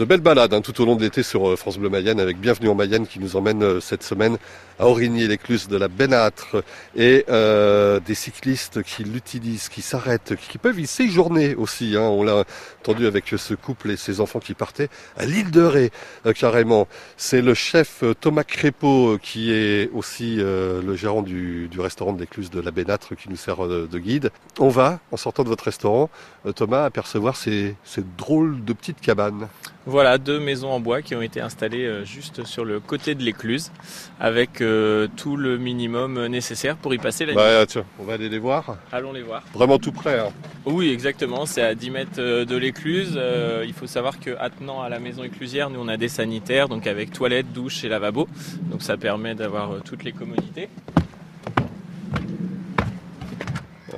de belles balades hein, tout au long de l'été sur euh, France Bleu Mayenne avec Bienvenue en Mayenne qui nous emmène euh, cette semaine à Origny-l'Écluse de la Bénâtre et euh, des cyclistes qui l'utilisent, qui s'arrêtent, qui peuvent y séjourner aussi. Hein. On l'a entendu avec ce couple et ses enfants qui partaient à l'île de Ré carrément. C'est le chef Thomas Crépeau qui est aussi le gérant du, restaurant de l'Écluse de la Bénâtre qui nous sert de, guide. On va, en sortant de votre restaurant, Thomas, apercevoir ces, ces drôles de petites cabanes. Voilà, deux maisons en bois qui ont été installées euh, juste sur le côté de l'écluse, avec euh, tout le minimum nécessaire pour y passer la bah, Tiens, on va aller les voir. Allons les voir. Vraiment tout près. Hein. Oui, exactement. C'est à 10 mètres euh, de l'écluse. il faut savoir que attenant à la maison éclusière, nous on a des sanitaires, donc avec toilettes, douche et lavabo. Donc ça permet d'avoir toutes les commodités.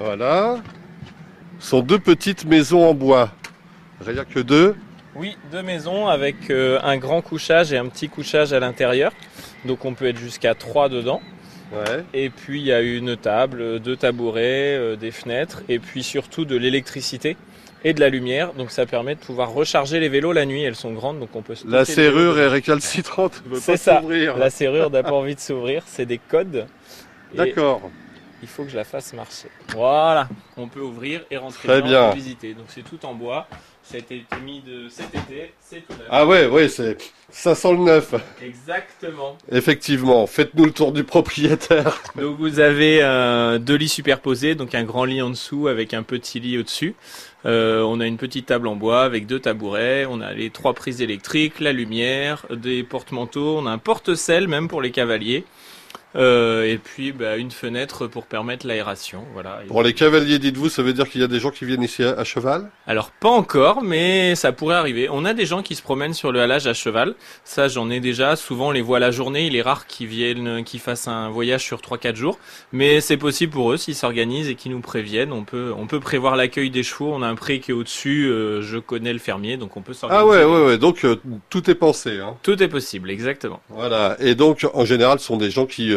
Voilà. Ce sont deux petites maisons en bois. Rien que deux. Oui, deux maisons avec euh, un grand couchage et un petit couchage à l'intérieur. Donc on peut être jusqu'à trois dedans. Et puis il y a une table, deux tabourets, euh, des fenêtres et puis surtout de l'électricité et de la lumière. Donc ça permet de pouvoir recharger les vélos la nuit. Elles sont grandes donc on peut. La serrure est récalcitrante. C'est ça. La serrure n'a pas envie de s'ouvrir. C'est des codes. D'accord. Il faut que je la fasse marcher. Voilà. On peut ouvrir et rentrer Très bien. visiter. Donc c'est tout en bois. Ça a été mis de cet été, c'est tout neuf. Ah ouais, ouais, c'est ça sent le neuf. Exactement. Effectivement, faites-nous le tour du propriétaire. Donc vous avez euh, deux lits superposés, donc un grand lit en dessous avec un petit lit au-dessus. Euh, on a une petite table en bois avec deux tabourets, on a les trois prises électriques, la lumière, des porte-manteaux, on a un porte-sel même pour les cavaliers. Euh, et puis bah, une fenêtre pour permettre l'aération. Voilà. Pour les cavaliers, dites-vous, ça veut dire qu'il y a des gens qui viennent ici à, cheval? Alors pas encore, mais ça pourrait arriver. On a des gens qui se promènent sur le halage à cheval. Ça, j'en ai déjà. Souvent, on les voit la journée. Il est rare qu'ils viennent, qu'ils fassent un voyage sur 3-4 jours, mais c'est possible pour eux s'ils s'organisent et qu'ils nous préviennent. On peut, on peut prévoir l'accueil des chevaux. On a un pré qui est au-dessus. Euh, je connais le fermier, donc on peut s'organiser. Ah ouais, ouais, ouais. Donc euh, tout est pensé. Hein. Tout est possible, exactement. Voilà. Et donc en général, ce sont des gens qui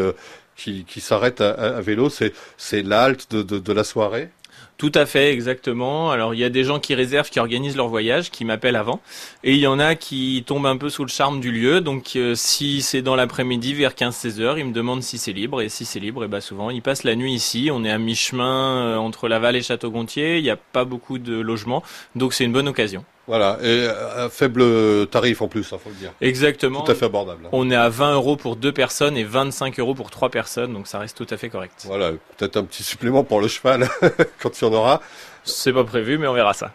qui, qui s'arrête à, vélo, c'est l'halte de, de, de la soirée? Tout à fait, exactement. Alors il y a des gens qui réservent, qui organisent leur voyage, qui m'appellent avant, et il y en a qui tombent un peu sous le charme du lieu. Donc euh, si c'est dans l'après-midi vers 15-16 heures, ils me demandent si c'est libre, et si c'est libre, et eh ben souvent ils passent la nuit ici. On est à mi-chemin euh, entre Laval et Château-Gontier. Il n'y a pas beaucoup de logements, donc c'est une bonne occasion. Voilà, et à faible tarif en plus, il hein, faut le dire. Exactement. Tout à fait abordable. On est à 20 euros pour deux personnes et 25 euros pour trois personnes, donc ça reste tout à fait correct. Voilà, peut-être un petit supplément pour le cheval quand il y en aura. C'est pas prévu, mais on verra ça.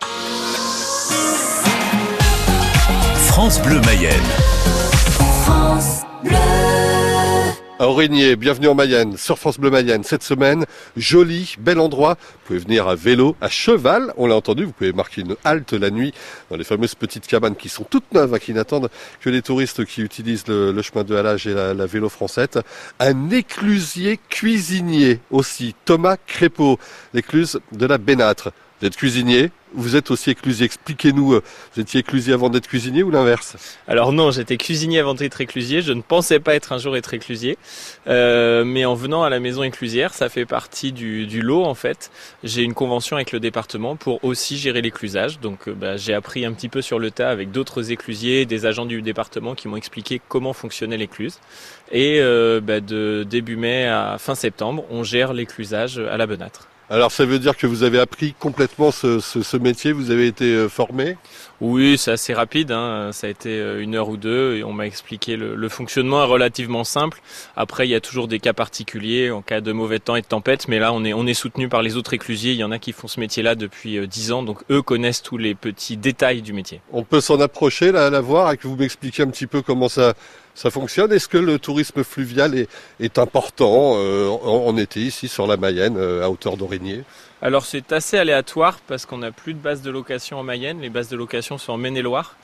France Bleu Mayenne. Aurigné, bienvenue en Mayenne, sur France Bleu Mayenne. Cette semaine, joli, bel endroit. Vous pouvez venir à vélo, à cheval, on l'a entendu, vous pouvez marquer une halte la nuit dans les fameuses petites cabanes qui sont toutes neuves, hein, qui n'attendent que les touristes qui utilisent le, chemin de halage et la, vélo française. Un éclusier cuisinier aussi, Thomas Crépeau, l'écluse de la Bénâtre. Vous êtes cuisinier, vous êtes aussi éclusier. Expliquez-nous, euh, vous étiez éclusier avant d'être cuisinier ou l'inverse? Alors non, j'étais cuisinier avant d'être éclusier. Je ne pensais pas être un jour être éclusier. Euh, mais en venant à la maison éclusière, ça fait partie du, lot en fait. J'ai une convention avec le département pour aussi gérer l'éclusage. Donc euh, bah, j'ai appris un petit peu sur le tas avec d'autres éclusiers, des agents du département qui m'ont expliqué comment fonctionnait l'écluse. Et bah, de début mai à fin septembre, on gère l'éclusage à la Benâtre. Alors ça veut dire que vous avez appris complètement ce, métier, vous avez été euh, formé? Oui, c'est assez rapide, hein. ça a été euh, une heure ou deux et on m'a expliqué le, fonctionnement est relativement simple. Après, il y a toujours des cas particuliers en cas de mauvais temps et de tempête, mais là on est, on est soutenu par les autres éclusiers, il y en a qui font ce métier-là depuis euh, dix ans, donc eux connaissent tous les petits détails du métier. On peut s'en approcher, là, la voir et que vous m'expliquiez un petit peu comment ça, ça fonctionne. Est-ce que le tourisme fluvial est, important euh, en, été ici sur la Mayenne, euh, à hauteur d'Aurigné alors c'est assez aléatoire parce qu'on n'a plus de base de location en Mayenne. Les bases de location sont en Maine-et-Loire.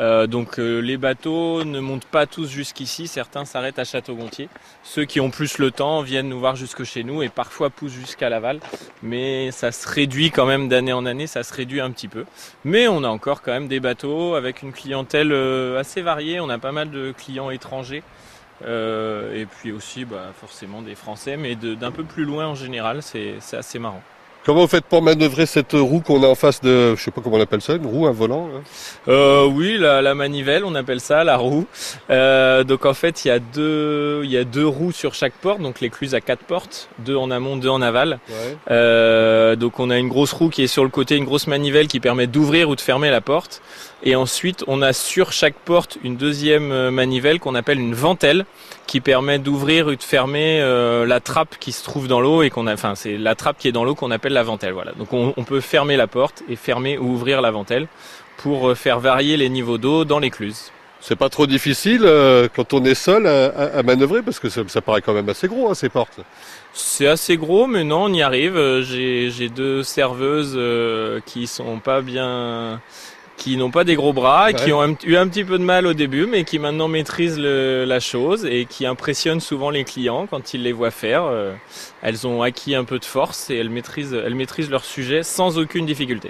Euh, donc euh, les bateaux ne montent pas tous jusqu'ici. Certains s'arrêtent à Château-Gontier. Ceux qui ont plus le temps viennent nous voir jusque chez nous et parfois poussent jusqu'à Laval. Mais ça se réduit quand même d'année en année. Ça se réduit un petit peu. Mais on a encore quand même des bateaux avec une clientèle euh, assez variée. On a pas mal de clients étrangers. et puis aussi bah, forcément des Français, mais d'un peu plus loin en général, c'est assez marrant. Comment vous faites pour manœuvrer cette roue qu'on a en face de, je sais pas comment on appelle ça, une roue, un volant euh, Oui, la, la, manivelle, on appelle ça la roue. Euh, donc en fait, il y a deux, il y a deux roues sur chaque porte, donc l'écluse a quatre portes, deux en amont, deux en aval. Ouais. Euh, donc on a une grosse roue qui est sur le côté, une grosse manivelle qui permet d'ouvrir ou de fermer la porte. Et ensuite, on a sur chaque porte une deuxième euh, manivelle qu'on appelle une ventelle, qui permet d'ouvrir ou de fermer euh, la trappe qui se trouve dans l'eau et qu'on a, enfin c'est la trappe qui est dans l'eau qu'on appelle la ventelle. Voilà. Donc on, on, peut fermer la porte et fermer ou ouvrir la ventelle pour euh, faire varier les niveaux d'eau dans l'écluse. C'est pas trop difficile euh, quand on est seul à, à, manœuvrer parce que ça, ça, paraît quand même assez gros hein, ces portes. C'est assez gros, mais non, on y arrive. J'ai deux serveuses euh, qui sont pas bien qui n'ont pas des gros bras, qui ont eu un petit peu de mal au début, mais qui maintenant maîtrisent le, la chose et qui impressionnent souvent les clients quand ils les voient faire. Euh, elles ont acquis un peu de force et elles maîtrisent, elles maîtrisent leur sujet sans aucune difficulté.